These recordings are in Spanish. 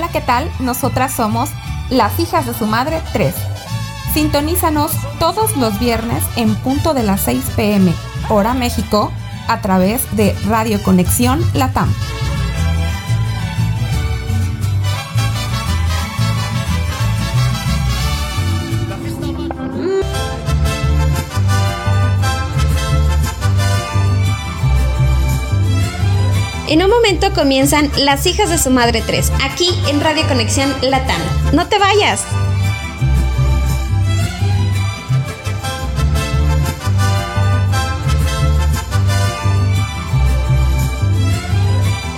Hola, ¿qué tal? Nosotras somos las hijas de su madre 3. Sintonízanos todos los viernes en punto de las 6 pm, hora México, a través de Radio Conexión Latam. En un momento comienzan Las hijas de su madre 3, aquí en Radio Conexión Latam. No te vayas.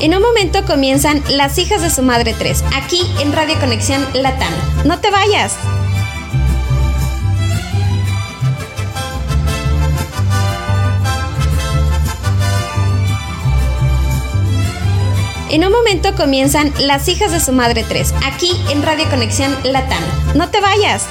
En un momento comienzan Las hijas de su madre 3, aquí en Radio Conexión Latam. No te vayas. En un momento comienzan Las hijas de su madre 3, aquí en Radio Conexión Latam. No te vayas.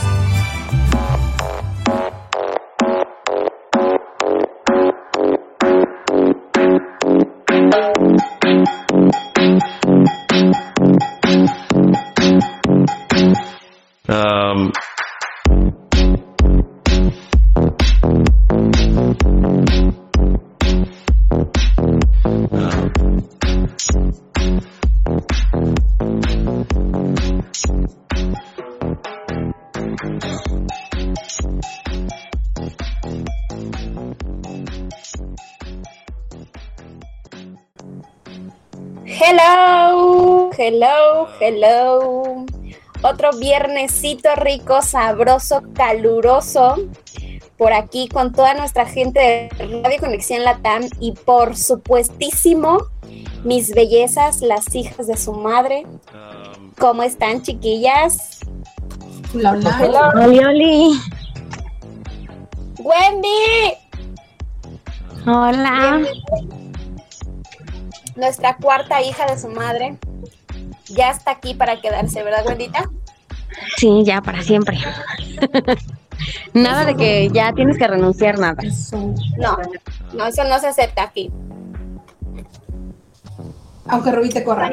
Hello, hello, hello. Otro viernesito rico, sabroso, caluroso. Por aquí con toda nuestra gente de Radio Conexión Latam y por supuestísimo mis bellezas, las hijas de su madre. ¿Cómo están, chiquillas? Hola, hola. Oli, oli. Wendy, Hola. Nuestra cuarta hija de su madre, ya está aquí para quedarse, ¿verdad, Wendita? Sí, ya para siempre. nada de que ya tienes que renunciar, nada. No, no, eso no se acepta aquí. Aunque Rubí te corra.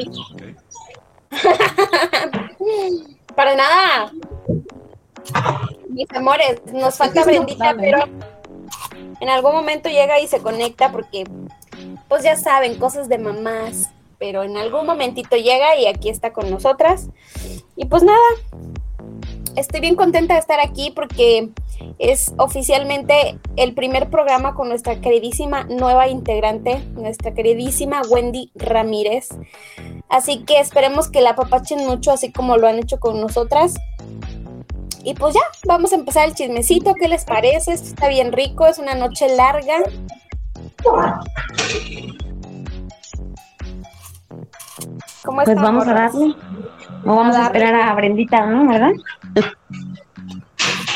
Para nada. Mis amores, nos falta Brendita, pero en algún momento llega y se conecta porque, pues ya saben, cosas de mamás, pero en algún momentito llega y aquí está con nosotras. Y pues nada, estoy bien contenta de estar aquí porque es oficialmente el primer programa con nuestra queridísima nueva integrante, nuestra queridísima Wendy Ramírez. Así que esperemos que la apapachen mucho, así como lo han hecho con nosotras. Y pues ya, vamos a empezar el chismecito. ¿Qué les parece? Esto está bien rico, es una noche larga. ¿Cómo Pues vamos a darle. O vamos a esperar a Brendita, ¿no? ¿Verdad?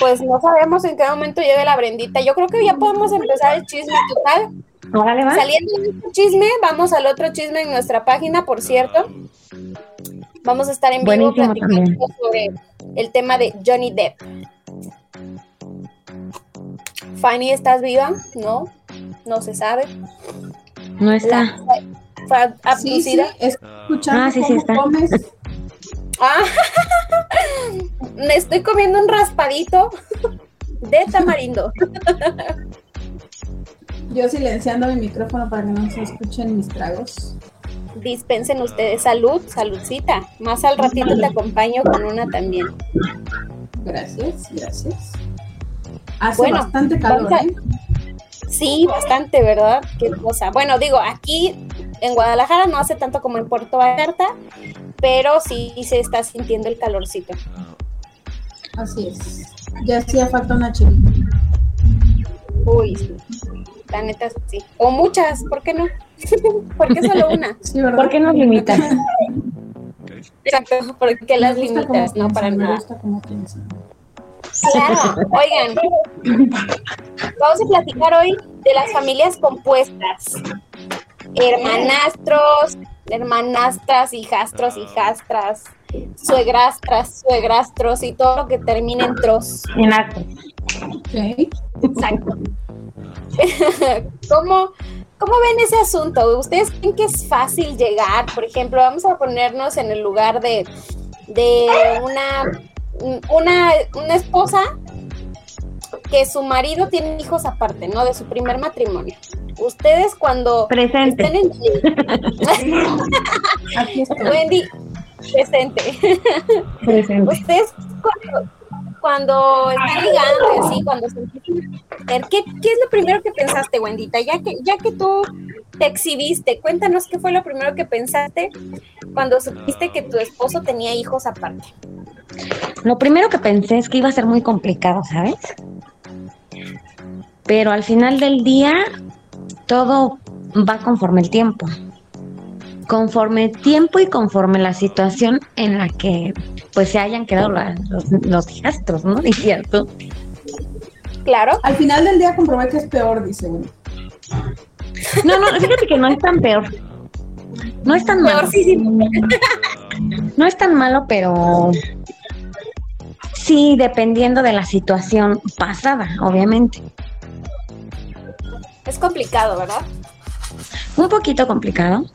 Pues no sabemos en qué momento llegue la Brendita. Yo creo que ya podemos empezar el chisme total. Órale, va. Saliendo de este chisme, vamos al otro chisme en nuestra página, por cierto. Vamos a estar en vivo Buenísimo platicando sobre el tema de Johnny Depp. Fanny, ¿estás viva? No, no se sabe. No está. Fue Sí, sí, abducida. escuchando Ah, sí, sí está. comes. Ah, me estoy comiendo un raspadito de tamarindo. Yo silenciando mi micrófono para que no se escuchen mis tragos. Dispensen ustedes salud, saludcita. Más al ratito te acompaño con una también. Gracias, gracias. Hace Bueno, bastante calor, a- ¿eh? Sí, bastante, ¿verdad? Qué cosa. Bueno, digo, aquí en Guadalajara no hace tanto como en Puerto Vallarta, pero sí se está sintiendo el calorcito. Así es. Ya hacía falta una chilita. Uy, sí. La neta sí. O muchas, ¿por qué no? ¿Por qué solo una? Sí, ¿verdad? ¿Por qué nos limitan? Exacto, porque las limitas, no para piensan, me nada. gusta cómo piensan. Claro, oigan, vamos a platicar hoy de las familias compuestas. Hermanastros, hermanastras, hijastros, hijastras, suegrastras, suegrastros y todo lo que termine en tros. En. Exacto. ¿Cómo, ¿Cómo ven ese asunto? ¿Ustedes creen que es fácil llegar? Por ejemplo, vamos a ponernos en el lugar de, de una, una, una esposa que su marido tiene hijos aparte, ¿no? De su primer matrimonio. Ustedes cuando Presente. estén en... Aquí estoy. Wendy, presente. Presente. Ustedes cuando, cuando están ligando así, cuando se ¿qué, ¿qué es lo primero que pensaste, Wendita? Ya que, ya que tú te exhibiste, cuéntanos qué fue lo primero que pensaste cuando supiste que tu esposo tenía hijos aparte. Lo primero que pensé es que iba a ser muy complicado, ¿sabes? Pero al final del día, todo va conforme el tiempo. Conforme el tiempo y conforme la situación en la que pues se hayan quedado la- los, los hijastros, ¿no? Dirías tú. Claro, Al final del día comprobé que es peor, dice uno. No, no, fíjate que no es tan peor. No es tan malo. Peorcísimo. No es tan malo, pero sí, dependiendo de la situación pasada, obviamente. es complicado, ¿verdad? Un poquito complicado.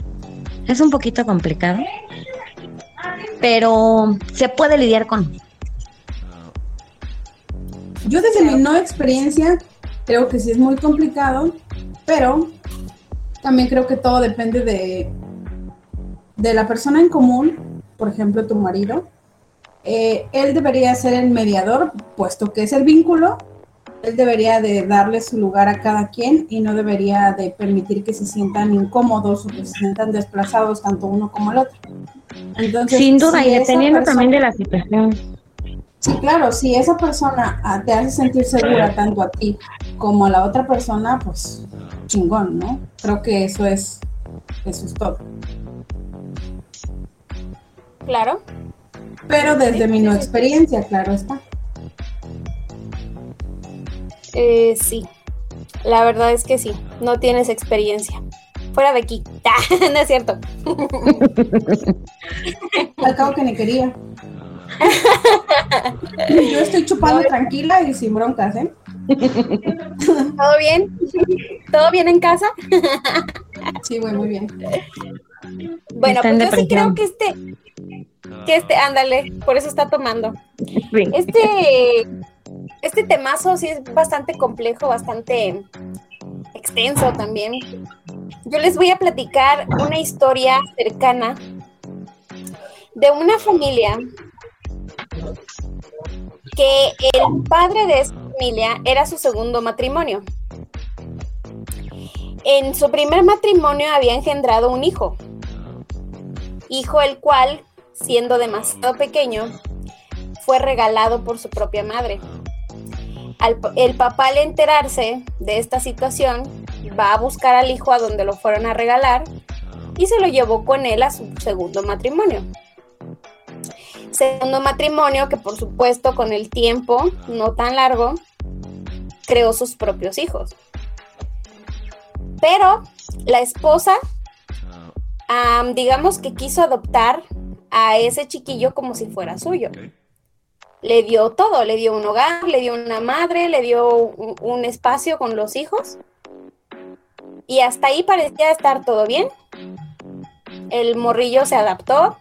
Es un poquito complicado. Pero se puede lidiar con. Yo desde mi no experiencia creo que sí es muy complicado, pero también creo que todo depende de, de la persona en común, por ejemplo tu marido. Eh, él debería ser el mediador, puesto que es el vínculo. Él debería de darle su lugar a cada quien y no debería de permitir que se sientan incómodos o que se sientan desplazados tanto uno como el otro. Entonces, Sin duda, si y dependiendo también de la situación. Sí, claro, si esa persona te hace sentir segura tanto a ti como a la otra persona, pues chingón, ¿no? Creo que eso es, eso es todo. Claro. Pero desde mi no experiencia, claro está. Eh, sí, la verdad es que sí, no tienes experiencia. Fuera de aquí. no es cierto. Al cabo que ni quería. Yo estoy chupando tranquila y sin broncas, ¿eh? ¿Todo bien? ¿Todo bien en casa? Sí, güey, muy bien. Bueno, pues yo sí creo que este, que este, ándale, por eso está tomando. Sí. Este, este temazo sí es bastante complejo, bastante extenso también. Yo les voy a platicar una historia cercana de una familia que el padre de esa familia era su segundo matrimonio. En su primer matrimonio había engendrado un hijo, hijo el cual, siendo demasiado pequeño, fue regalado por su propia madre. Al- el papá al enterarse de esta situación va a buscar al hijo a donde lo fueron a regalar y se lo llevó con él a su segundo matrimonio. Segundo matrimonio que por supuesto con el tiempo, no tan largo, creó sus propios hijos. Pero la esposa, am, digamos que quiso adoptar a ese chiquillo como si fuera suyo le dio todo, le dio un hogar, le dio una madre, le dio un, espacio con los hijos. Y hasta ahí parecía estar todo bien. El morrillo se adaptó,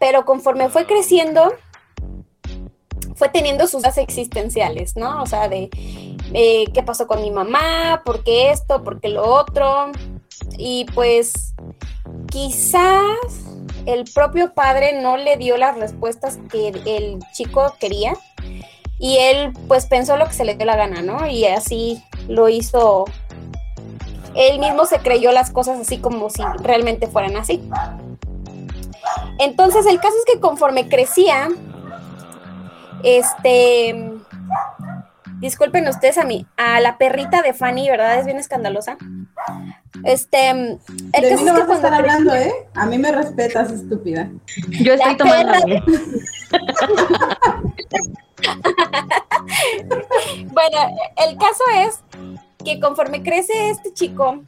pero conforme fue creciendo, fue teniendo sus dudas existenciales, ¿no? O sea, de eh, qué pasó con mi mamá, por qué esto, por qué lo otro. Y pues quizás el propio padre no le dio las respuestas que el chico quería y él pues pensó lo que se le dio la gana, ¿no? Y así lo hizo. Él mismo se creyó las cosas así como si realmente fueran así. Entonces el caso es que conforme crecía, este, disculpen ustedes a mí, a la perrita de Fanny, ¿verdad? Es bien escandalosa. Este, el De mí no vas a estar hablando, ¿eh? A mí me respetas, estúpida. Yo estoy La tomando. perra. Bueno, el caso es que conforme crece este chico,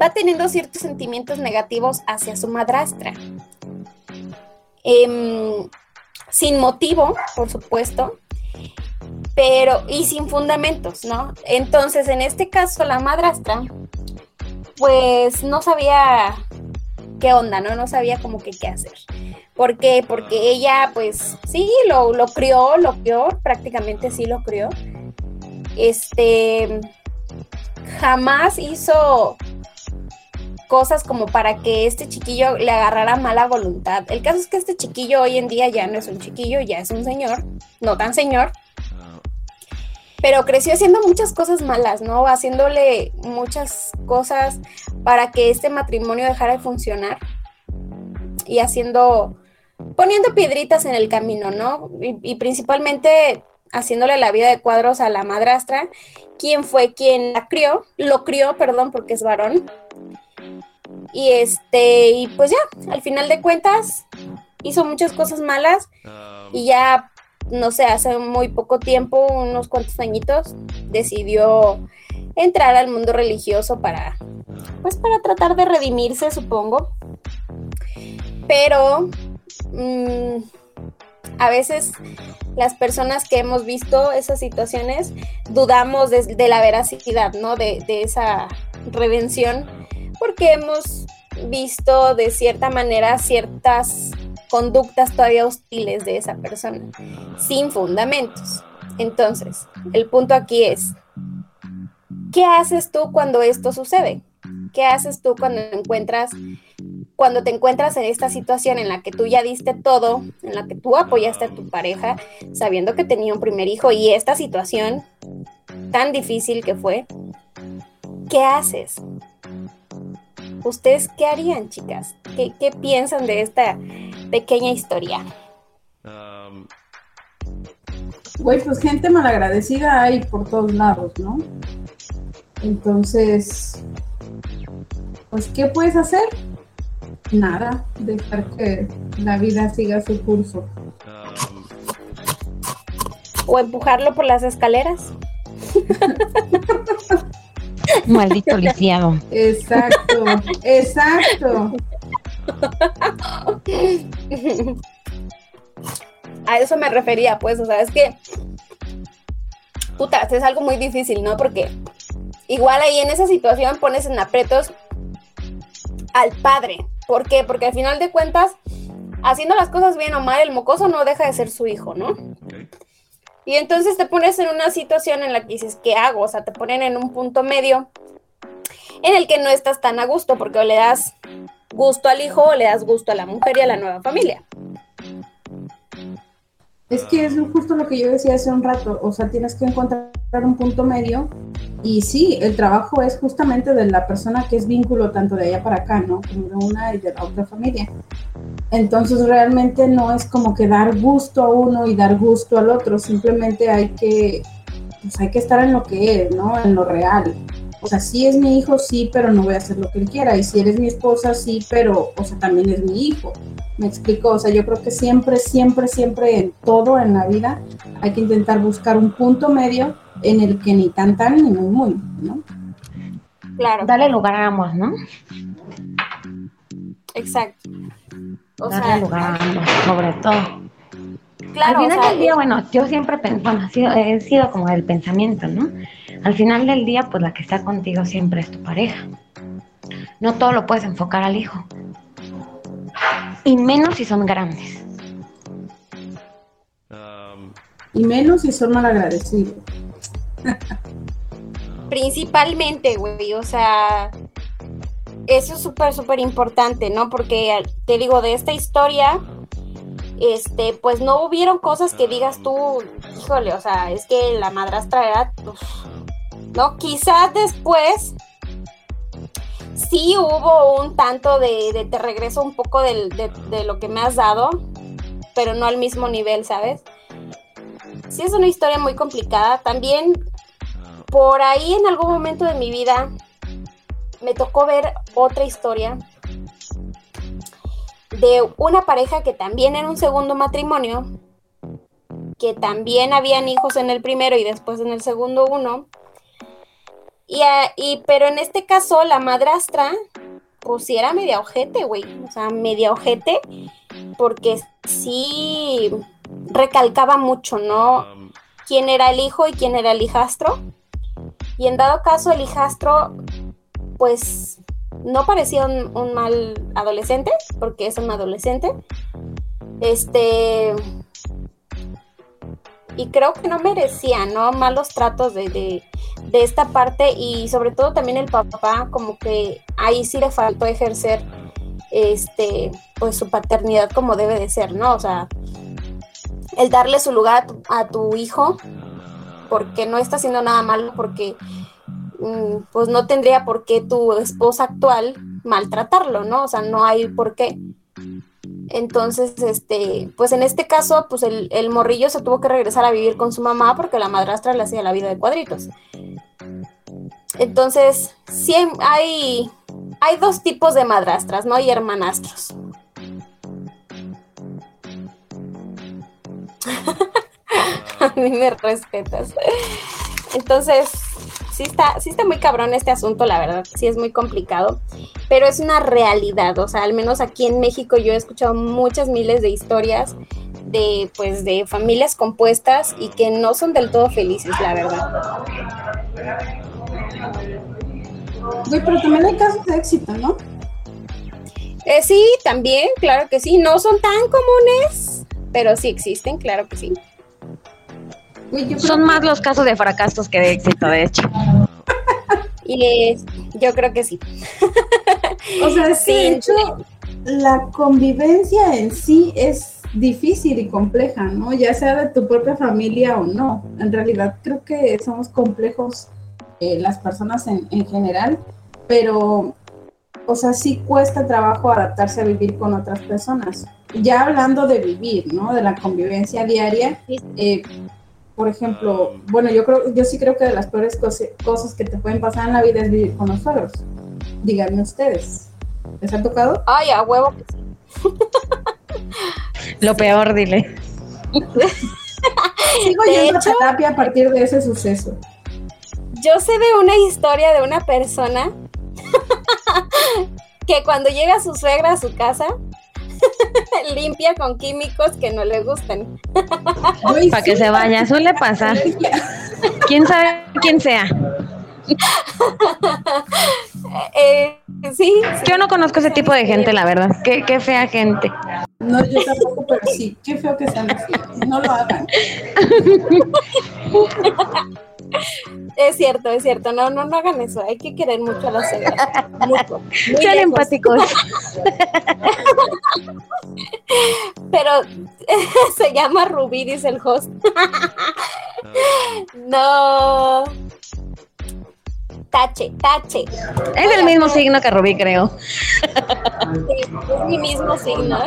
va teniendo ciertos sentimientos negativos hacia su madrastra. Em, sin motivo, por supuesto, pero y sin fundamentos, ¿no? Entonces, en este caso, la madrastra, pues no sabía qué onda, ¿no? No sabía como que qué hacer. ¿Por qué? Porque ella, pues, sí, lo, lo crió, lo crió, prácticamente sí lo crió. Este, jamás hizo cosas como para que este chiquillo le agarrara mala voluntad. El caso es que este chiquillo hoy en día ya no es un chiquillo, ya es un señor, no tan señor, pero creció haciendo muchas cosas malas, ¿no? Haciéndole muchas cosas para que este matrimonio dejara de funcionar y haciendo, poniendo piedritas en el camino, ¿no? Y, principalmente haciéndole la vida de cuadros a la madrastra, quien fue quien la crió, lo crió, perdón, porque es varón. Y este, y pues ya, al final de cuentas, hizo muchas cosas malas y ya no sé, hace muy poco tiempo, unos cuantos añitos, decidió entrar al mundo religioso para, pues para tratar de redimirse, supongo. Pero mm, a veces las personas que hemos visto esas situaciones dudamos de, la veracidad, ¿no? De, de esa redención, porque hemos visto de cierta manera ciertas conductas todavía hostiles de esa persona, sin fundamentos. Entonces, el punto aquí es, ¿qué haces tú cuando esto sucede? ¿Qué haces tú cuando encuentras cuando te encuentras en esta situación en la que tú ya diste todo, en la que tú apoyaste a tu pareja, sabiendo que tenía un primer hijo y esta situación tan difícil que fue, ¿qué haces? ¿Ustedes qué harían, chicas? ¿Qué, qué piensan de esta pequeña historia. Güey, pues gente malagradecida hay por todos lados, ¿no? Entonces, pues, ¿qué puedes hacer? Nada, dejar que la vida siga su curso. O empujarlo por las escaleras. Maldito lisiado. Exacto, exacto. A eso me refería, pues, o sea, es que, puta, es algo muy difícil, ¿no? Porque igual ahí en esa situación pones en apretos al padre. ¿Por qué? Porque al final de cuentas, haciendo las cosas bien o mal, el mocoso no deja de ser su hijo, ¿no? Y entonces te pones en una situación en la que dices, ¿qué hago? O sea, te ponen en un punto medio en el que no estás tan a gusto porque le das gusto al hijo o le das gusto a la mujer y a la nueva familia. Es que es justo lo que yo decía hace un rato, o sea, tienes que encontrar un punto medio y sí, el trabajo es justamente de la persona que es vínculo tanto de allá para acá, ¿no? Como de una y de otra familia. Entonces realmente no es como que dar gusto a uno y dar gusto al otro, simplemente hay que, pues hay que estar en lo que es, ¿no? En lo real. O sea, sí es mi hijo, sí, pero no voy a hacer lo que él quiera. Y si eres mi esposa, sí, pero, o sea, también es mi hijo. Me explico, o sea, yo creo que siempre, siempre, siempre en todo en la vida hay que intentar buscar un punto medio en el que ni tan tan ni muy muy, ¿no? Claro. Dale lugar a ambos, ¿no? Exacto. O Darle lugar a ambos, sobre todo. Claro, Al final del día, bueno, yo siempre, bueno, he sido como del pensamiento, ¿no? Al final del día, pues la que está contigo siempre es tu pareja. No todo lo puedes enfocar al hijo. Y menos si son grandes. y menos si son malagradecidos. Principalmente, güey, o sea, eso es súper, súper importante, ¿no? Porque te digo, de esta historia, este, pues no hubieron cosas que digas tú, híjole, o sea, es que la madrastra era, ¿no? Quizás después sí hubo un tanto de, te regreso un poco de, lo que me has dado, pero no al mismo nivel, ¿sabes? Sí es una historia muy complicada. También por ahí en algún momento de mi vida me tocó ver otra historia de una pareja que también era un segundo matrimonio, que también habían hijos en el primero y después en el segundo uno, y, pero en este caso, la madrastra, pues sí era media ojete, güey. O sea, media ojete, porque sí recalcaba mucho, ¿no? quién era el hijo y quién era el hijastro. Y en dado caso, el hijastro, pues no parecía un, un mal adolescente, porque es un adolescente. Este. Y creo que no merecía, ¿no? Malos tratos de, de, de esta parte y sobre todo también el papá, como que ahí sí le faltó ejercer este, pues su paternidad como debe de ser, ¿no? O sea, el darle su lugar a tu, a tu hijo, porque no está haciendo nada malo, porque mm, pues no tendría por qué tu esposa actual maltratarlo, ¿no? O sea, no hay por qué. Entonces, este, pues en este caso, pues el, el, morrillo se tuvo que regresar a vivir con su mamá porque la madrastra le hacía la vida de cuadritos. Entonces, sí hay, hay dos tipos de madrastras, ¿no? Y hermanastros. a mí me respetas. Entonces, sí está, sí está muy cabrón este asunto, la verdad, sí es muy complicado, pero es una realidad, o sea, al menos aquí en México yo he escuchado muchas miles de historias de, pues, de familias compuestas y que no son del todo felices, la verdad. Güey, pero también hay casos de éxito, ¿no? Eh, sí, también, claro que sí, no son tan comunes, pero sí existen, claro que sí. Son más los casos de fracasos que de éxito, de hecho. Y es, yo creo que sí. o sea, sí, de hecho, la convivencia en sí es difícil y compleja, ¿no? Ya sea de tu propia familia o no. En realidad creo que somos complejos eh, las personas en, en general, pero, o sea, sí cuesta trabajo adaptarse a vivir con otras personas. Ya hablando de vivir, ¿no? De la convivencia diaria, eh, por ejemplo, bueno, yo creo, yo sí creo que de las peores cosas que te pueden pasar en la vida es vivir con los suegros. Díganme ustedes, ¿les ha tocado? Ay, a huevo que sí. Lo peor, dile. Sigo de yendo hecho, a terapia a partir de ese suceso. Yo sé de una historia de una persona que cuando llega su suegra a su casa, limpia con químicos que no le gustan. Para que se vaya, suele pasar. ¿Quién sabe quién sea? Eh, sí, Yo no conozco ese tipo de gente, la verdad. Qué, qué fea gente. No, yo tampoco, pero sí. Qué feo que sean así. No lo hagan. Es cierto, es cierto. No, no, no hagan eso. Hay que querer mucho a los suegros. Mucho. Muy Sean empáticos. Pero se llama Rubí, dice el host. no. Tache, tache. Es el mismo signo que Rubí, creo. Sí, es mi mismo signo.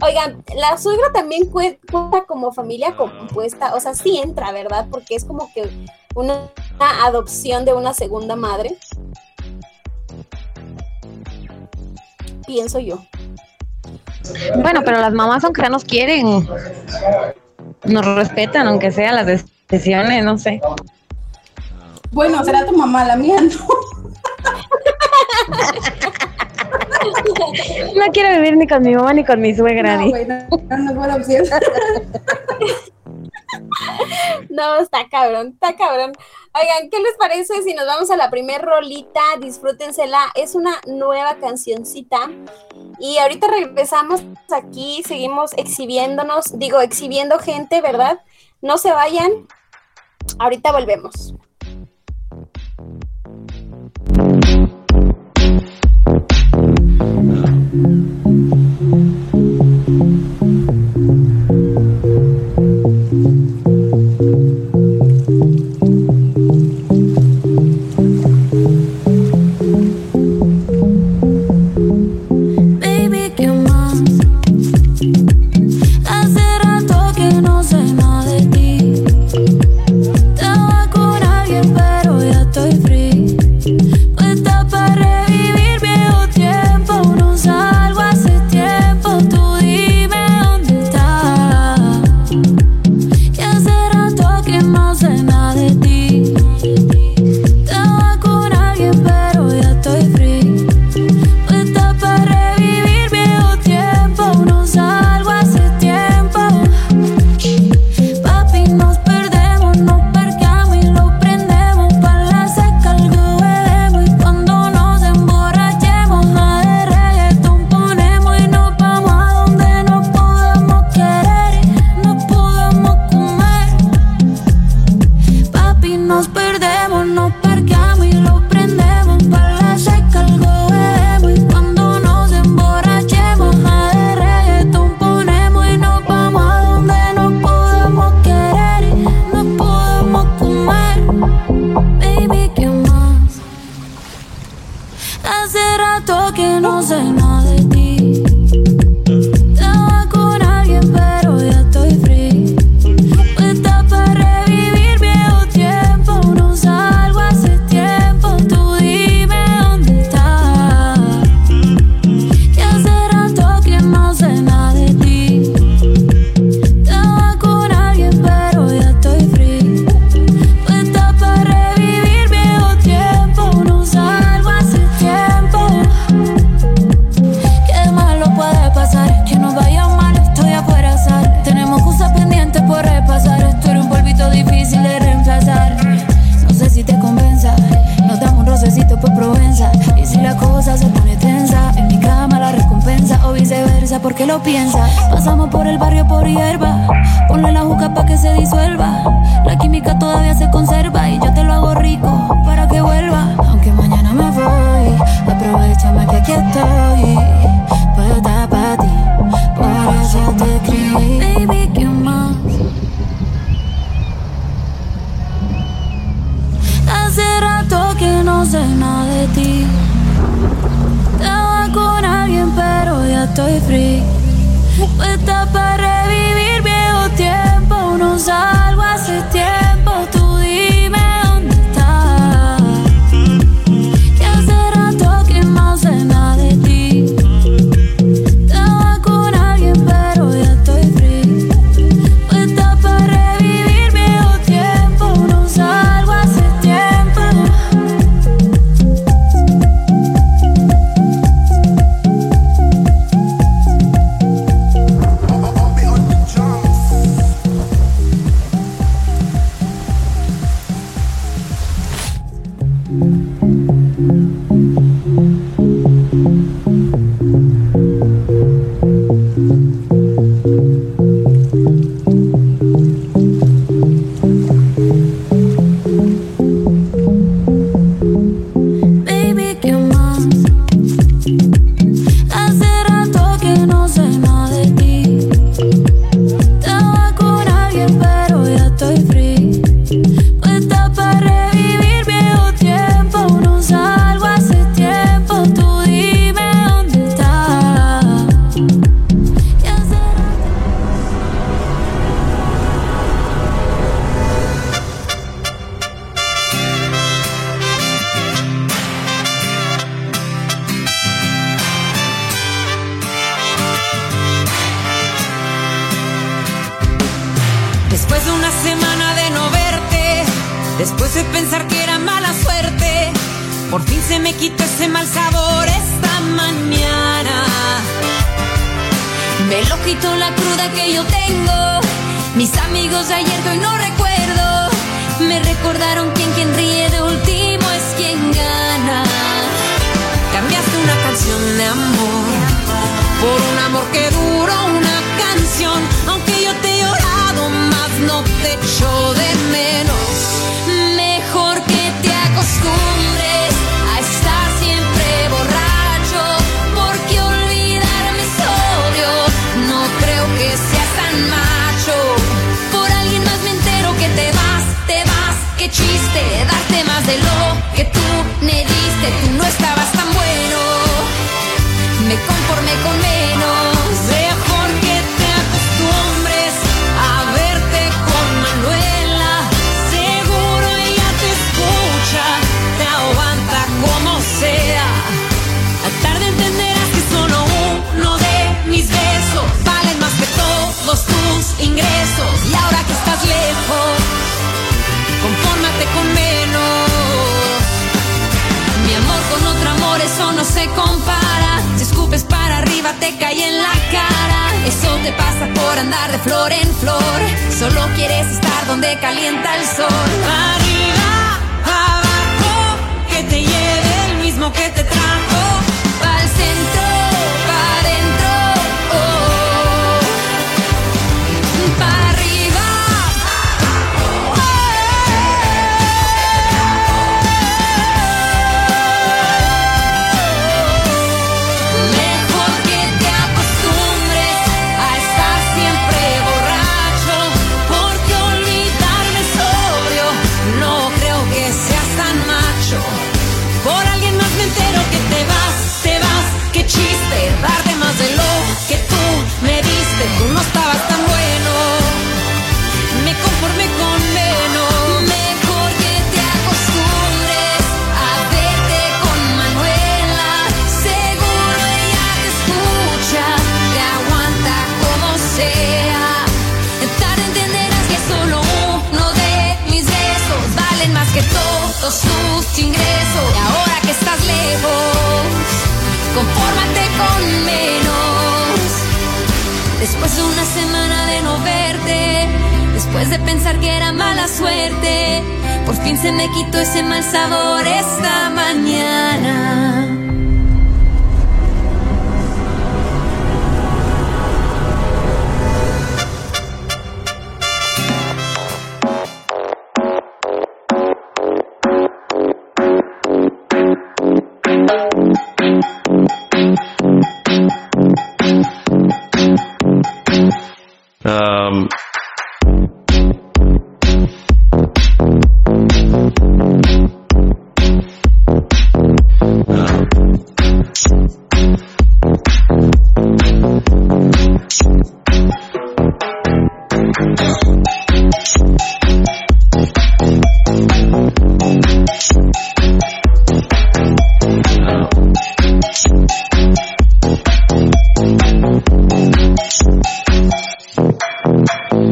Oigan, la suegra también cue- cuenta como familia compuesta, o sea, sí entra, ¿verdad? Porque es como que una, una adopción de una segunda madre. Pienso yo. Bueno, pero las mamás, aunque ya nos quieren, nos respetan, aunque sea las decisiones, no sé. Bueno, será tu mamá, la mía no. No quiero vivir ni con mi mamá ni con mi suegra. No, di. güey, no, no es buena opción. No, está cabrón, está cabrón. Oigan, ¿qué les parece si nos vamos a la primer rolita? Disfrútensela. Es una nueva cancioncita. Y ahorita regresamos aquí, seguimos exhibiéndonos, digo, exhibiendo gente, ¿verdad? No se vayan. Ahorita volvemos.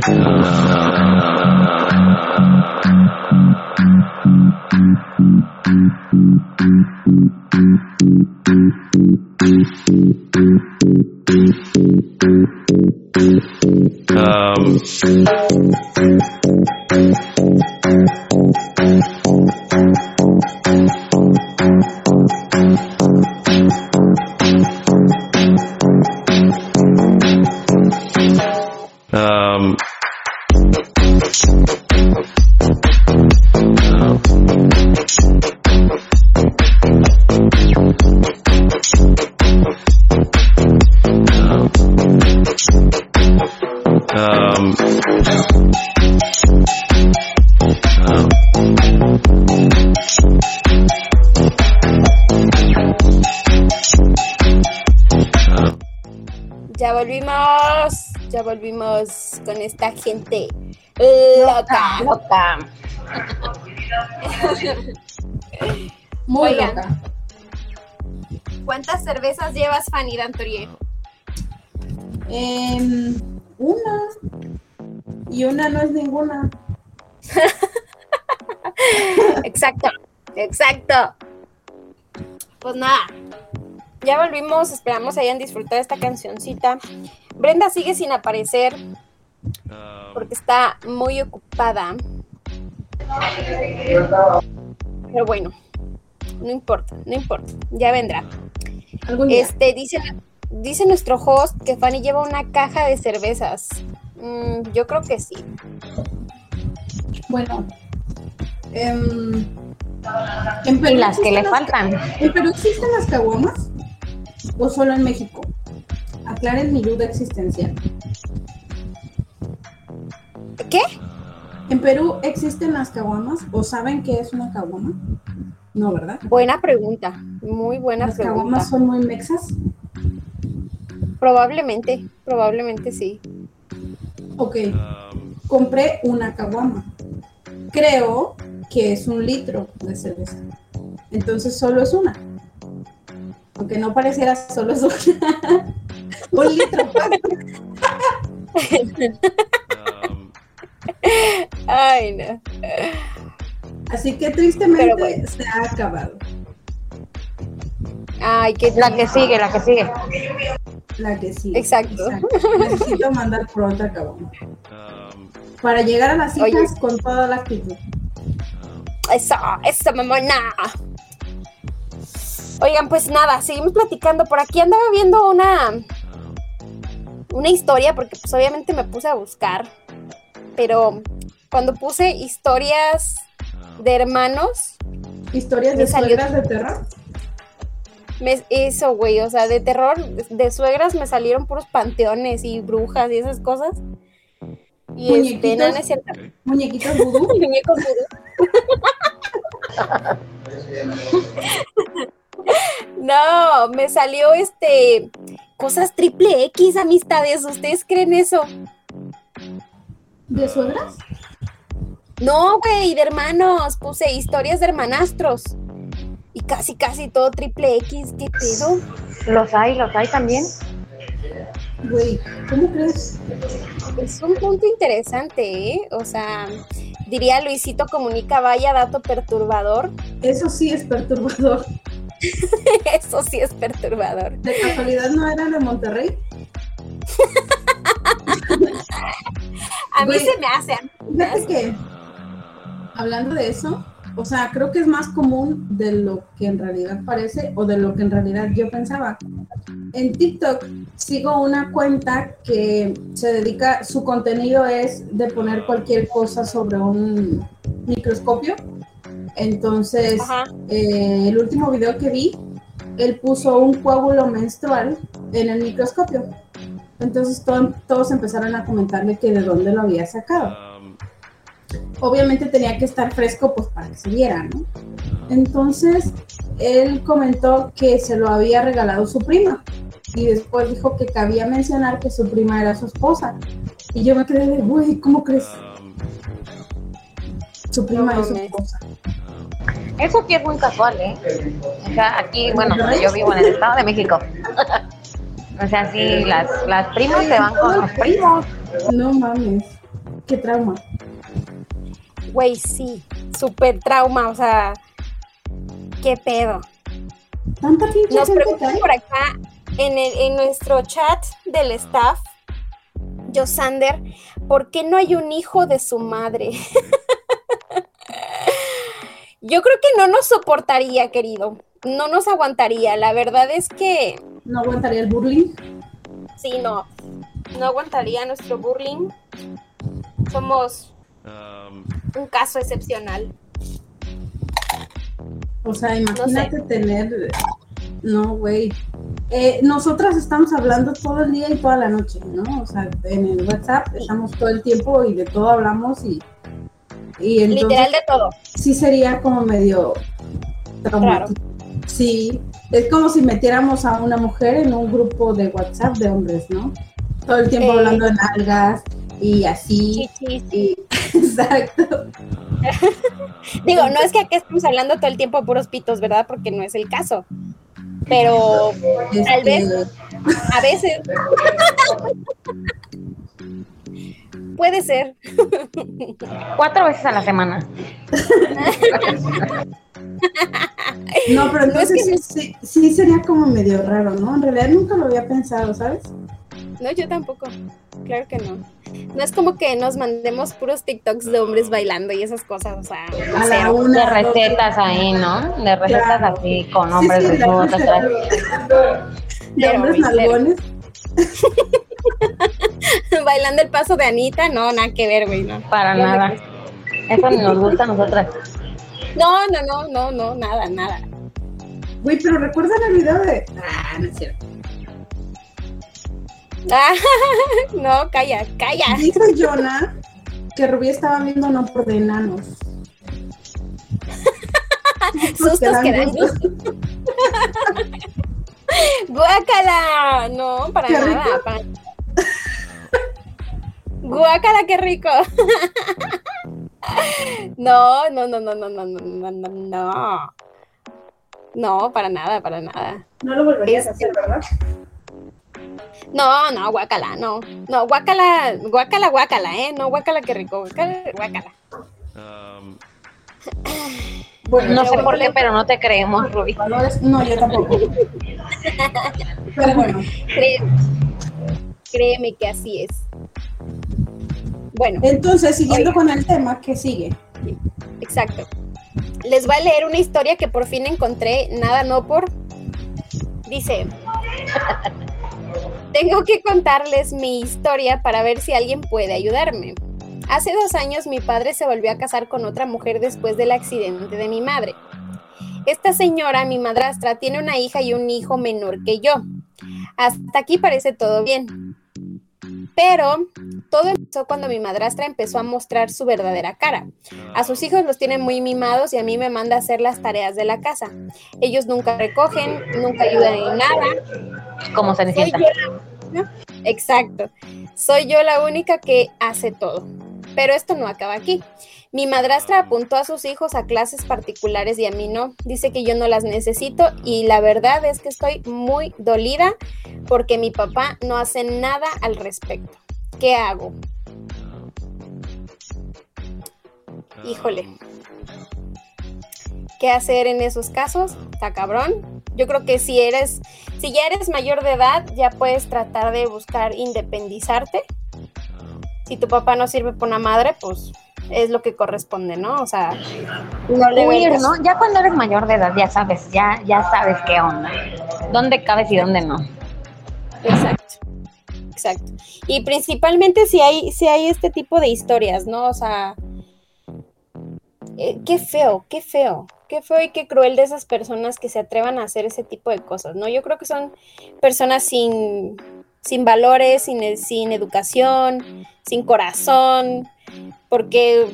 Um, volvimos con esta gente loca. Loca. Muy Oigan. loca. ¿Cuántas cervezas llevas, Fanny Dantorie? Em, una. Y una no es ninguna. Exacto, exacto. Pues nada, ya volvimos, esperamos hayan disfrutado esta cancioncita. Brenda sigue sin aparecer porque está muy ocupada. Pero bueno, no importa, no importa, ya vendrá. Algún día. Este dice, dice nuestro host que Fanny lleva una caja de cervezas. Mm, yo creo que sí. Bueno. em, en Perú Y las que le faltan. ¿En Perú existen las caguamas? ¿O solo en México? Aclaren mi duda existencial. ¿Qué? ¿En Perú existen las caguamas? ¿O saben qué es una caguama? No, ¿verdad? Buena pregunta, muy buena Las pregunta. caguamas son muy mexas. Probablemente, probablemente sí. Ok, compré una caguama. Creo que es un litro de cerveza. Entonces solo es una. Aunque no pareciera, solo es una. un litro. um, Ay, no. Así que tristemente bueno. se ha acabado. Ay, qué La que sigue, la que sigue. La que sí. Exacto. Necesito mandar otra caguama. um, Para llegar a las Oye. hijas con toda la actitud. Eso, eso, mamona. Oigan, pues nada, seguimos platicando. Por aquí andaba viendo una, una historia, porque pues obviamente me puse a buscar. Pero cuando puse historias de hermanos, Historias de salió- suegras de terror. me, eso, güey, o sea, de terror, de suegras me salieron puros panteones y brujas y esas cosas. Y este, no, no es cierto. Muñequitos vudú. Muñecos vudú. No, me salió este cosas triple X amistades. ¿Ustedes creen eso? ¿De suegras? No, güey, de hermanos. Puse historias de hermanastros. Y casi, casi todo triple X. ¿Qué pedo? Los hay, los hay también. Güey, ¿cómo crees? Es un punto interesante, ¿eh? O sea, diría Luisito Comunica, vaya dato perturbador. Eso sí es perturbador. Eso sí es perturbador. ¿De casualidad no era de Monterrey? A mí se me hace, Fíjate que, hablando de eso, o sea, creo que es más común de lo que en realidad parece o de lo que en realidad yo pensaba. En TikTok sigo una cuenta que se dedica, su contenido es de poner cualquier cosa sobre un microscopio. Entonces, eh, el último video que vi, él puso un coágulo menstrual en el microscopio. Entonces to- todos empezaron a comentarle que de dónde lo había sacado Um, obviamente tenía que estar fresco pues para que se viera, ¿no? Entonces, él comentó que se lo había regalado su prima y después dijo que cabía mencionar que su prima era su esposa. Y yo me quedé de, güey, ¿cómo crees? Su prima No es su esposa. Eso sí es muy casual, ¿eh? O sea, aquí, bueno, yo vivo en el Estado de México. o sea, sí, las, las primas se van con los primos. No mames, qué trauma. Güey, sí, súper trauma, o sea, qué pedo. Tanta Nos preguntan por acá en, el- en nuestro chat del staff, Josander, ¿por qué no hay un hijo de su madre? Yo creo que no nos soportaría, querido. No nos aguantaría. La verdad es que No aguantaría el burling. sí, no. No aguantaría nuestro burling. Somos um, un caso excepcional. O sea, imagínate tener. No, güey. Eh, nosotras estamos hablando todo el día y toda la noche, ¿no? O sea, en el WhatsApp estamos todo el tiempo y de todo hablamos y. Y entonces Literal de todo. sí sería como medio traumático. Sí, es como si metiéramos a una mujer en un grupo de WhatsApp de hombres, ¿no? Todo el tiempo Eh. hablando de nalgas y así. Chichis. y- exacto. Digo, no es que aquí estemos hablando todo el tiempo de puros pitos, ¿verdad? Porque no es el caso. Pero Tal vez. Este, a veces. Puede ser. Cuatro veces a la semana. No, pero No, es entonces que- sí, sí sería como medio raro, ¿no? En realidad nunca lo había pensado, ¿sabes? No, yo tampoco. Claro que no. No es como que nos mandemos puros TikToks de hombres bailando y esas cosas, o sea, A la cero. una. De recetas ahí, ¿no? De recetas Claro. así con hombres sí, de. De hombres nalgones. bailando el paso de Anita, no, nada que ver, güey, no. Para No me nada. Eso ni nos gusta a nosotras. No, no, no, no, no, nada, nada. Güey, pero ¿recuerdan el video de...? Ah, no es cierto. Ah, no, calla, calla. Dijo Jonah que Rubí estaba viendo no por de enanos. Sustos que dan gusto. Guácala. No, para Qué nada. rico. para- Guácala, qué rico. No, no, no, no, no, no, no, no, no, no. No, para nada, para nada. No lo volverías a hacer, ¿verdad? No, no, guácala, no. No, guácala, guácala, guácala, ¿eh? No, guácala, qué rico. Guácala, guácala. um, Bueno, No sé por qué, pero no te creemos, Rubí. No, yo tampoco. Pero bueno, Créeme. Créeme que así es. Bueno. entonces, siguiendo Oiga. con el tema, ¿qué sigue? Exacto. Les voy a leer una historia que por fin encontré, nada no por. Dice, tengo que contarles mi historia para ver si alguien puede ayudarme. Hace dos años mi padre se volvió a casar con otra mujer después del accidente de mi madre. Esta señora, mi madrastra, tiene una hija y un hijo menor que yo. Hasta aquí parece todo bien. Pero todo empezó cuando mi madrastra empezó a mostrar su verdadera cara. A sus hijos los tiene muy mimados y a mí me manda a hacer las tareas de la casa. Ellos nunca recogen, nunca ayudan en nada. Como Soy Cenicienta. yo la única- Exacto. Soy yo la única que hace todo. Pero esto no acaba aquí. Mi madrastra apuntó a sus hijos a clases particulares y a mí no. Dice que yo no las necesito y la verdad es que estoy muy dolida porque mi papá no hace nada al respecto. ¿Qué hago? Híjole. ¿Qué hacer en esos casos? Está cabrón. Yo creo que si eres, si ya eres mayor de edad, ya puedes tratar de buscar independizarte. Si tu papá no sirve por una madre, pues es lo que corresponde, ¿no? O sea, no le Huir, vengas. ¿no? Ya cuando eres mayor de edad, ya sabes, ya, ya sabes qué onda. Dónde cabes y dónde no. Exacto. Exacto. Y principalmente si hay, si hay este tipo de historias, ¿no? O sea, eh, qué feo, qué feo, qué feo y qué cruel de esas personas que se atrevan a hacer ese tipo de cosas, ¿no? Yo creo que son personas sin, sin valores, sin, sin educación, sin corazón, porque,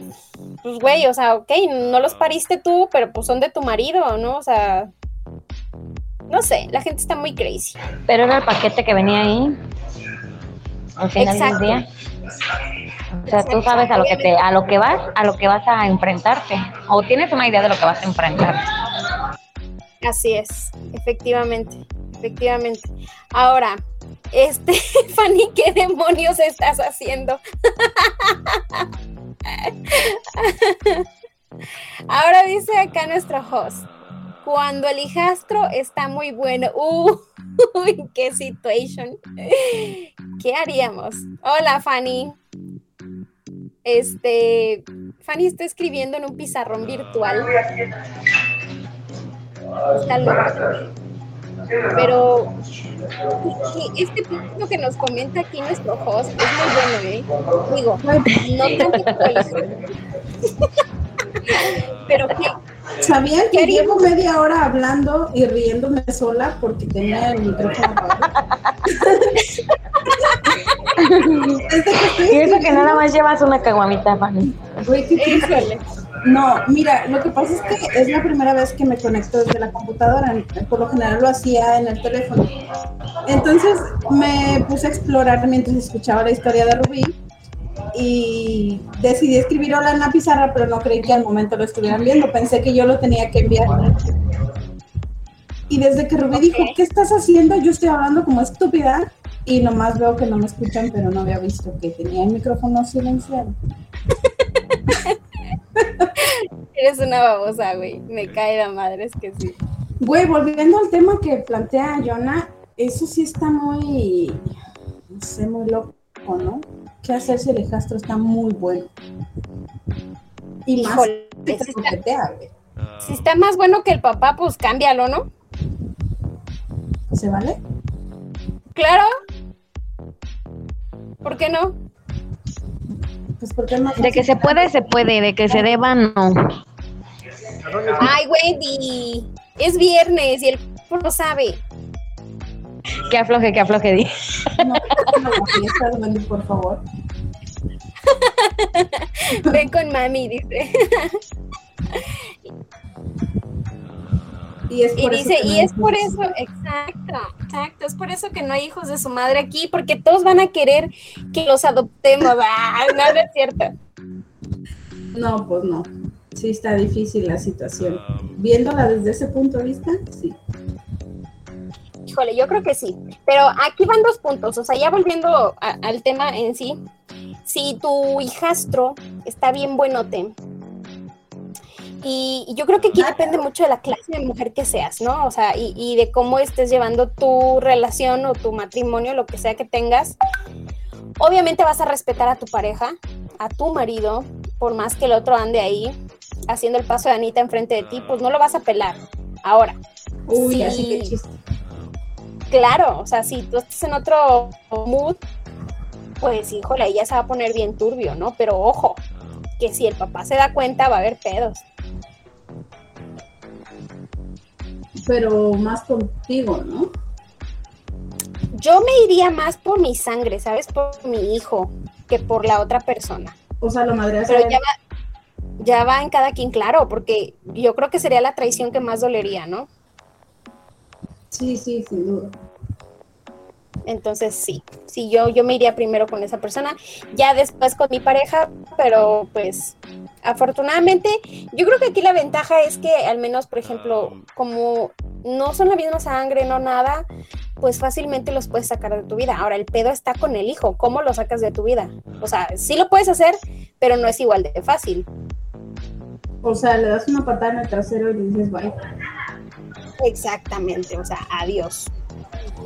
pues, güey, o sea, ok, no los pariste tú, pero pues son de tu marido, ¿no? O sea, no sé, la gente está muy crazy. Pero era el paquete que venía ahí. Al final Exacto. del día. O sea, tú sabes a lo que te, a lo que vas, a lo que vas a enfrentarte. O tienes una idea de lo que vas a enfrentar. Así es, efectivamente, efectivamente. Ahora, este, Fanny, ¿qué demonios estás haciendo? Ahora dice acá nuestro host, cuando el hijastro está muy bueno, uy, qué situation. ¿Qué haríamos? Hola, Fanny. Este, Fanny está escribiendo en un pizarrón virtual. Está loca. Pero este punto que nos comenta aquí nuestro host es muy bueno, ¿eh? Digo, no tanto. Pero que ¿Sabían ¿Qué que llevo media hora hablando y riéndome sola porque tenía el micrófono Y eso que nada más llevas una caguamita, Fanny. No, mira, lo que pasa es que es la primera vez que me conecto desde la computadora. Por lo general lo hacía en el teléfono. Entonces me puse a explorar mientras escuchaba la historia de Rubí y decidí escribir hola en la pizarra, pero no creí que al momento lo estuvieran viendo. Pensé que yo lo tenía que enviar. Y desde que Rubí dijo, ¿qué estás haciendo? Yo estoy hablando como estúpida y nomás veo que no me escuchan, pero no había visto que tenía el micrófono silenciado. eres una babosa, güey. Me cae la madre, es que sí. Güey, volviendo al tema que plantea Jonah, eso sí está muy, no sé, muy loco, ¿no? ¿Qué hacer si el hijastro está muy bueno? Y más Híjole, si está- güey. Si está más bueno que el papá, pues cámbialo, ¿no? ¿Se vale? Claro. ¿Por qué no? Pues porque no. De que se puede, se puede. De que se deba, no. Ay, Wendy, es viernes y el cuerpo no sabe. Que afloje, que afloje, di. No, no, fiestas, Wendy, por favor. Ven con mami, dice. Y, es Y por dice, eso y es por eso, exacto, exacto, es por eso que no hay hijos de su madre aquí, porque todos van a querer que los adoptemos. Ah, no, no es cierto. No, pues no. Sí está difícil la situación. Viéndola desde ese punto de vista, sí. Híjole, yo creo que sí. Pero aquí van dos puntos. O sea, ya volviendo a- al tema en sí, si tu hijastro está bien buenote, y yo creo que aquí depende mucho de la clase de mujer que seas, ¿no? O sea, y, y de cómo estés llevando tu relación o tu matrimonio, lo que sea que tengas. Obviamente vas a respetar a tu pareja, a tu marido, por más que el otro ande ahí haciendo el paso de Anita enfrente de ti, pues no lo vas a pelar. Ahora, Uy, Sí. así que chiste. Claro, o sea, si tú estás en otro mood, pues híjole, ahí ya se va a poner bien turbio, ¿no? Pero ojo, que si el papá se da cuenta va a haber pedos. Pero más contigo, ¿no? Yo me iría más por mi sangre, ¿sabes? Por mi hijo, que por la otra persona. O sea, lo madre Pero ya va, ya va en cada quien, claro, porque yo creo que sería la traición que más dolería, ¿no? Sí, sí, sin duda. Entonces sí, sí, yo, yo me iría primero con esa persona, ya después con mi pareja, pero pues afortunadamente yo creo que aquí la ventaja es que al menos, por ejemplo, como no son la misma sangre, no nada, pues fácilmente los puedes sacar de tu vida. Ahora, el pedo está con el hijo, ¿cómo lo sacas de tu vida? O sea, sí lo puedes hacer, pero no es igual de fácil. O sea, le das una patada en el trasero y le dices bye. Exactamente, o sea, adiós.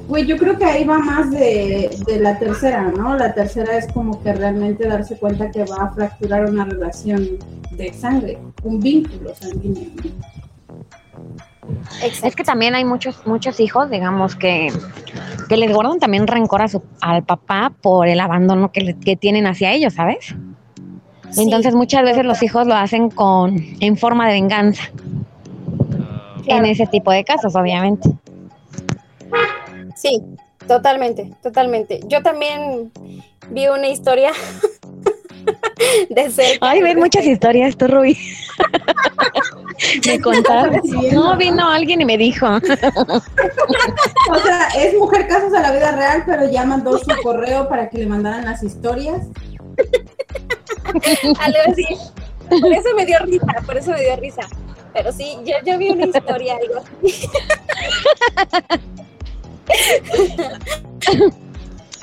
Güey, yo creo que ahí va más de, de la tercera, ¿no? La tercera es como que realmente darse cuenta que va a fracturar una relación de sangre, un vínculo sanguíneo. ¿no? Es que también hay muchos, muchos hijos, digamos, que, que les guardan también rencor a su, al papá por el abandono que, le- que tienen hacia ellos, ¿sabes? Sí, Entonces muchas veces los hijos lo hacen con en forma de venganza. En ese tipo de casos, obviamente. Sí, totalmente, totalmente. Yo también vi una historia de cerca. Ay, ven muchas historias, tú, Rubí. Me contaron. No, vino alguien y me dijo. O sea, es mujer casos a la vida real, pero ya mandó su correo para que le mandaran las historias. Algo así. Por eso me dio risa, por eso me dio risa. Pero sí, yo, yo vi una historia, algo así.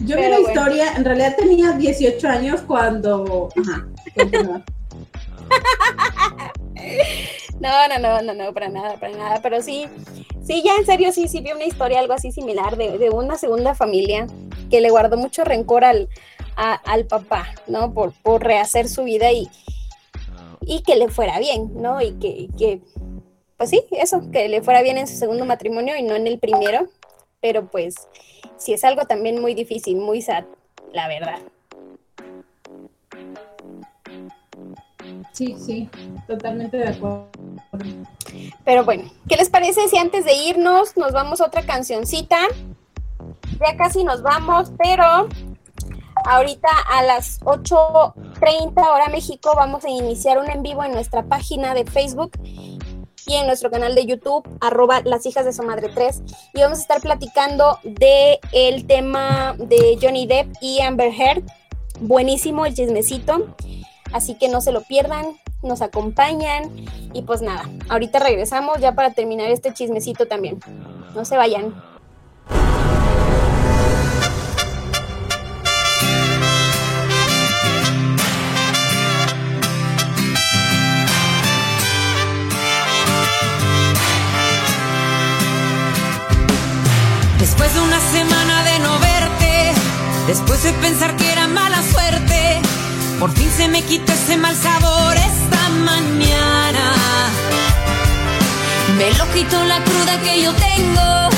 Yo vi la bueno. historia, en realidad tenía 18 años cuando... Ajá. No, no, no, no, no, para nada, para nada. Pero sí, sí, ya en serio, sí, sí vi una historia algo así similar de, de una segunda familia que le guardó mucho rencor al, a- al papá, ¿no? Por, por rehacer su vida y, y que le fuera bien, ¿no? Y que, y que, pues sí, eso, que le fuera bien en su segundo matrimonio y no en el primero. Pero pues sí es algo también muy difícil, muy sad, la verdad. Sí, sí, totalmente de acuerdo. Pero bueno, ¿qué les parece si antes de irnos nos vamos a otra cancioncita? Ya casi nos vamos, pero ahorita a las 8.30 hora México vamos a iniciar un en vivo en nuestra página de Facebook y en nuestro canal de YouTube, arroba las hijas de su madre 3. Y vamos a estar platicando de el tema de Johnny Depp y Amber Heard. Buenísimo el chismecito. Así que no se lo pierdan, nos acompañan y pues nada, ahorita regresamos ya para terminar este chismecito también. No se vayan. Después de una semana de no verte, después de pensar que era mala suerte, por fin se me quitó ese mal sabor esta mañana. Me lo quitó la cruda que yo tengo.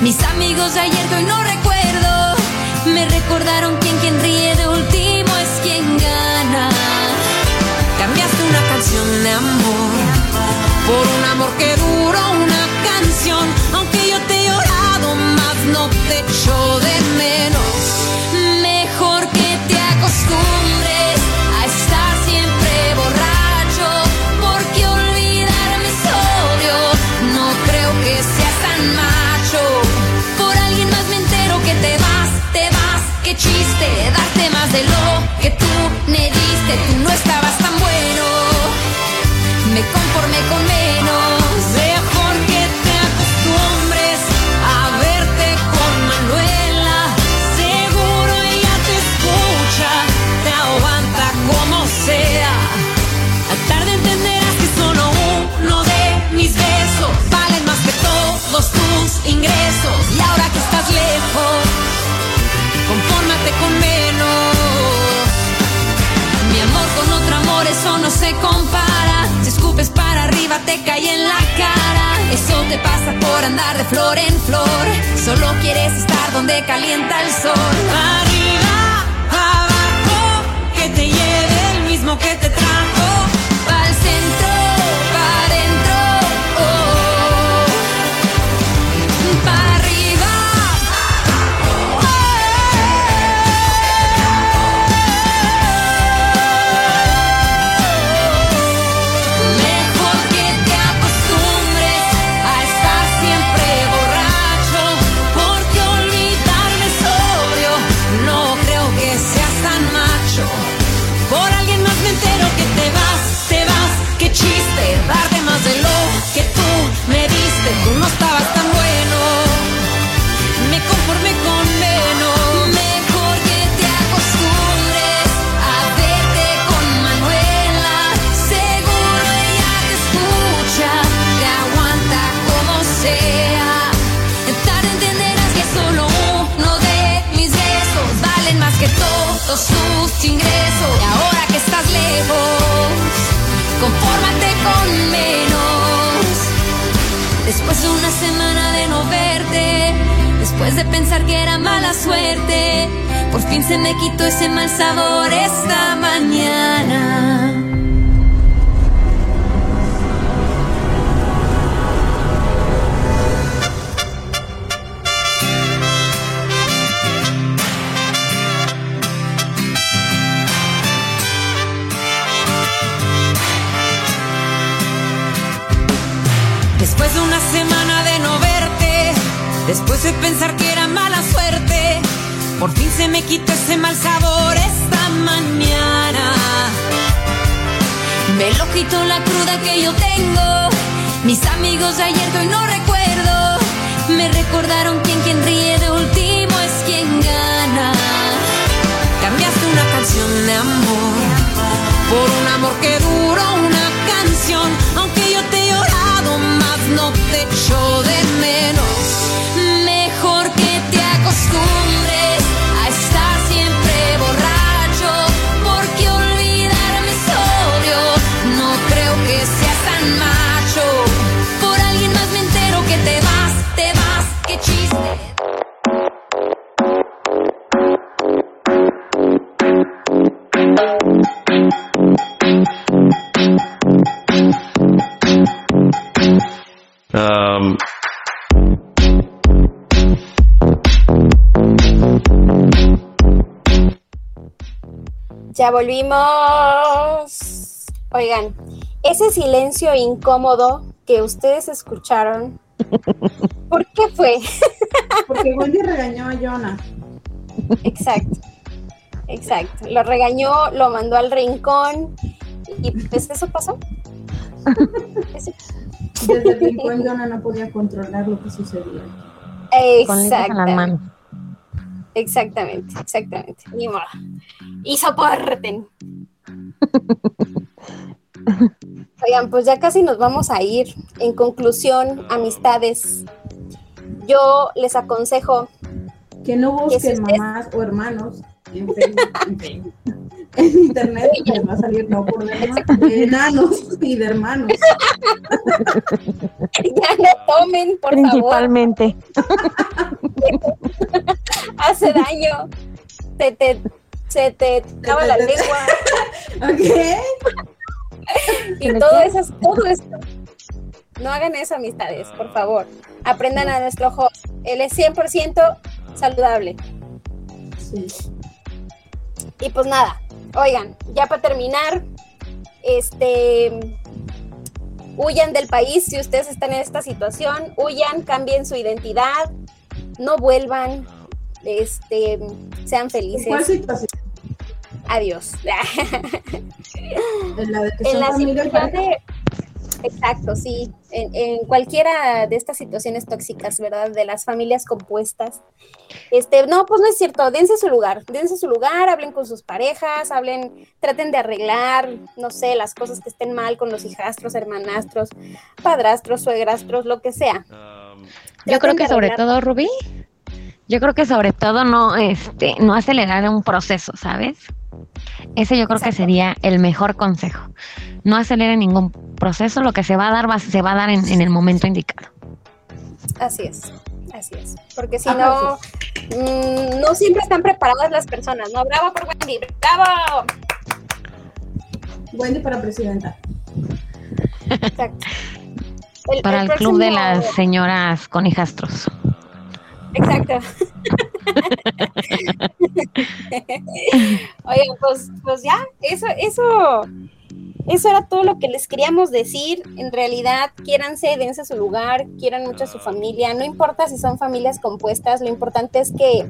Mis amigos de ayer que hoy no recuerdo. Me recordaron quien quien ríe de último es quien gana. Cambiaste una canción de amor por un amor que duró una canción. Te echo de menos. Te cae en la cara. Eso te pasa por andar de flor en flor. Solo quieres estar donde calienta el sol. Arriba, abajo, que te lleve el mismo que te trajo. Unos pensar que era mala suerte, por fin se me quitó ese mal sabor esta mañana. Después de una semana de no verte, después de pensar por fin se me quitó ese mal sabor esta mañana. Me lo quitó la cruda que yo tengo. Mis amigos de ayer hoy no recuerdo. Me recordaron quien quien ríe de último es quien gana. Cambiaste una canción de amor por un amor que duró una canción. Aunque yo te he llorado más, no te echo de menos. Mejor que te acostumbres Ya volvimos. Oigan, ese silencio incómodo que ustedes escucharon, ¿por qué fue? Porque Wendy regañó a Jonah. Exacto. Exacto. Lo regañó, lo mandó al rincón y pues eso pasó. Eso- Desde el rincón Jonah no podía controlar lo que sucedía. Las Exactamente. Exactamente. Ni modo. Y soporten. Oigan, pues ya casi nos vamos a ir. En conclusión, amistades, yo les aconsejo, Que no Que si busquen ustedes- mamás o hermanos en Facebook, en, internet les va a salir no problema de enanos y de hermanos. ya no tomen, por favor, Principalmente. Hace daño. Se te, se te traba la lengua ¿Ok? y todo eso, todo esto. No hagan eso, amistades, por favor. Aprendan a nuestro host. Él es 100% saludable. Sí. Y pues nada, oigan, ya para terminar, este huyan del país si ustedes están en esta situación, huyan, cambien su identidad, no vuelvan, este, sean ¿En cuál felices. situación? Adiós. En la de que en la situación de Exacto, sí. En, en cualquiera de estas situaciones tóxicas, ¿verdad? De las familias compuestas. Este, no, pues no es cierto, dense su lugar, dense su lugar, hablen con sus parejas, hablen, traten de arreglar, no sé, las cosas que estén mal con los hijastros, hermanastros, padrastros, suegrastros, lo que sea. um, Yo creo que sobre todo, Rubí, yo creo que sobre todo no, este, no acelerar un proceso, ¿sabes? Ese yo creo que sería el mejor consejo. No acelere ningún proceso, lo que se va a dar va- se va a dar en, en el momento indicado. Así es, así es. Porque si Ajá, no, mm, no siempre están preparadas las personas, ¿no? Bravo por Wendy, bravo. Wendy para presidenta. Exacto. El- Para el, club de las señoras con hijastros. Exacto. Oigan, pues, pues ya, eso, eso, eso era todo lo que les queríamos decir. En realidad, quiéranse, dense su lugar, quieran mucho a su familia. No importa si son familias compuestas, lo importante es que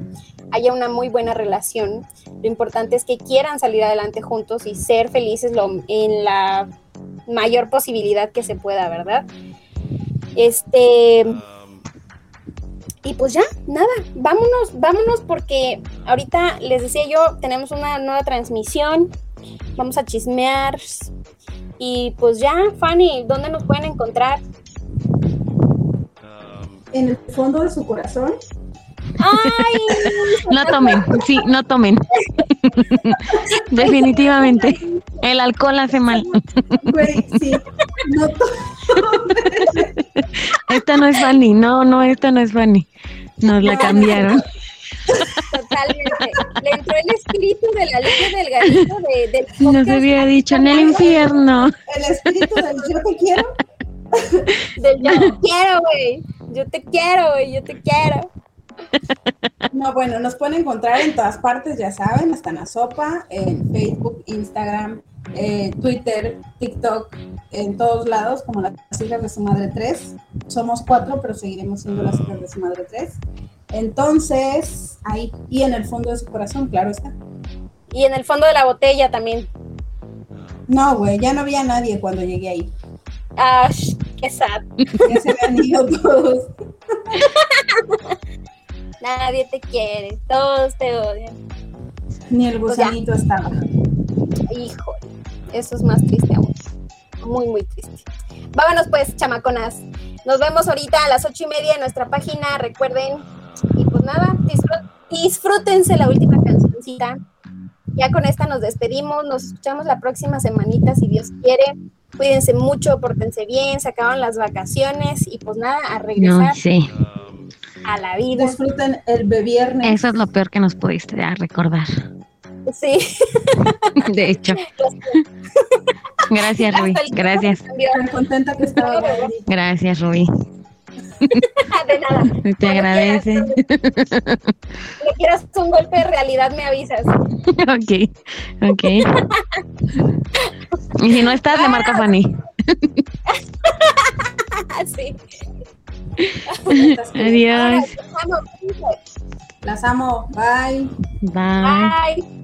haya una muy buena relación. Lo importante es que quieran salir adelante juntos y ser felices lo, en la mayor posibilidad que se pueda, ¿verdad? Este. Y pues ya, nada, vámonos, vámonos porque ahorita les decía yo, tenemos una nueva transmisión, vamos a chismear y pues ya, Fanny, ¿dónde nos pueden encontrar? um, En el fondo de su corazón, ¡Ay! No tomen, sí, no tomen. Definitivamente. El alcohol hace mal. Güey, sí. No todo. Esta no es Fanny. No, no, esta no es Fanny. Nos la cambiaron. Totalmente. Le entró el espíritu de la luz del gatito de, del Nos podcast, había dicho en el infierno. El espíritu del yo te quiero. del yo te quiero, güey. Yo te quiero, güey. Yo te quiero. No, bueno, nos pueden encontrar en todas partes, ya saben, hasta en la sopa, en Facebook, Instagram, eh, Twitter, TikTok, en todos lados, como las hijas de su madre 3. Somos cuatro, pero seguiremos siendo las hijas de su madre 3. Entonces, ahí, y en el fondo de su corazón, claro está. Y en el fondo de la botella también. No, güey, ya no había nadie cuando llegué ahí. Ah, qué sad. Ya se habían ido todos. Nadie te quiere. Todos te odian. Ni el gusanito estaba. Híjole. Eso es más triste aún. Muy, muy triste. Vámonos pues, chamaconas. Nos vemos ahorita a las ocho y media en nuestra página. Recuerden. Y pues nada, disfrú- disfrútense la última cancioncita. Ya con esta nos despedimos. Nos escuchamos la próxima semanita, si Dios quiere. Cuídense mucho, pórtense bien, se acaban las vacaciones y pues nada, a No, regresar sí. A la vida. Disfruten el beviernes. Eso es lo peor que nos pudiste ya recordar. Sí. De hecho. Gracias, Rubí. Gracias. Tan contenta que estaba. Gracias, Rubí. De nada. Te agradece. Si quieras un golpe de realidad, me avisas. Ok, ok. Y si no estás, le marco a Fanny. sí. Ah, Adiós. Las amo. Bye. Bye.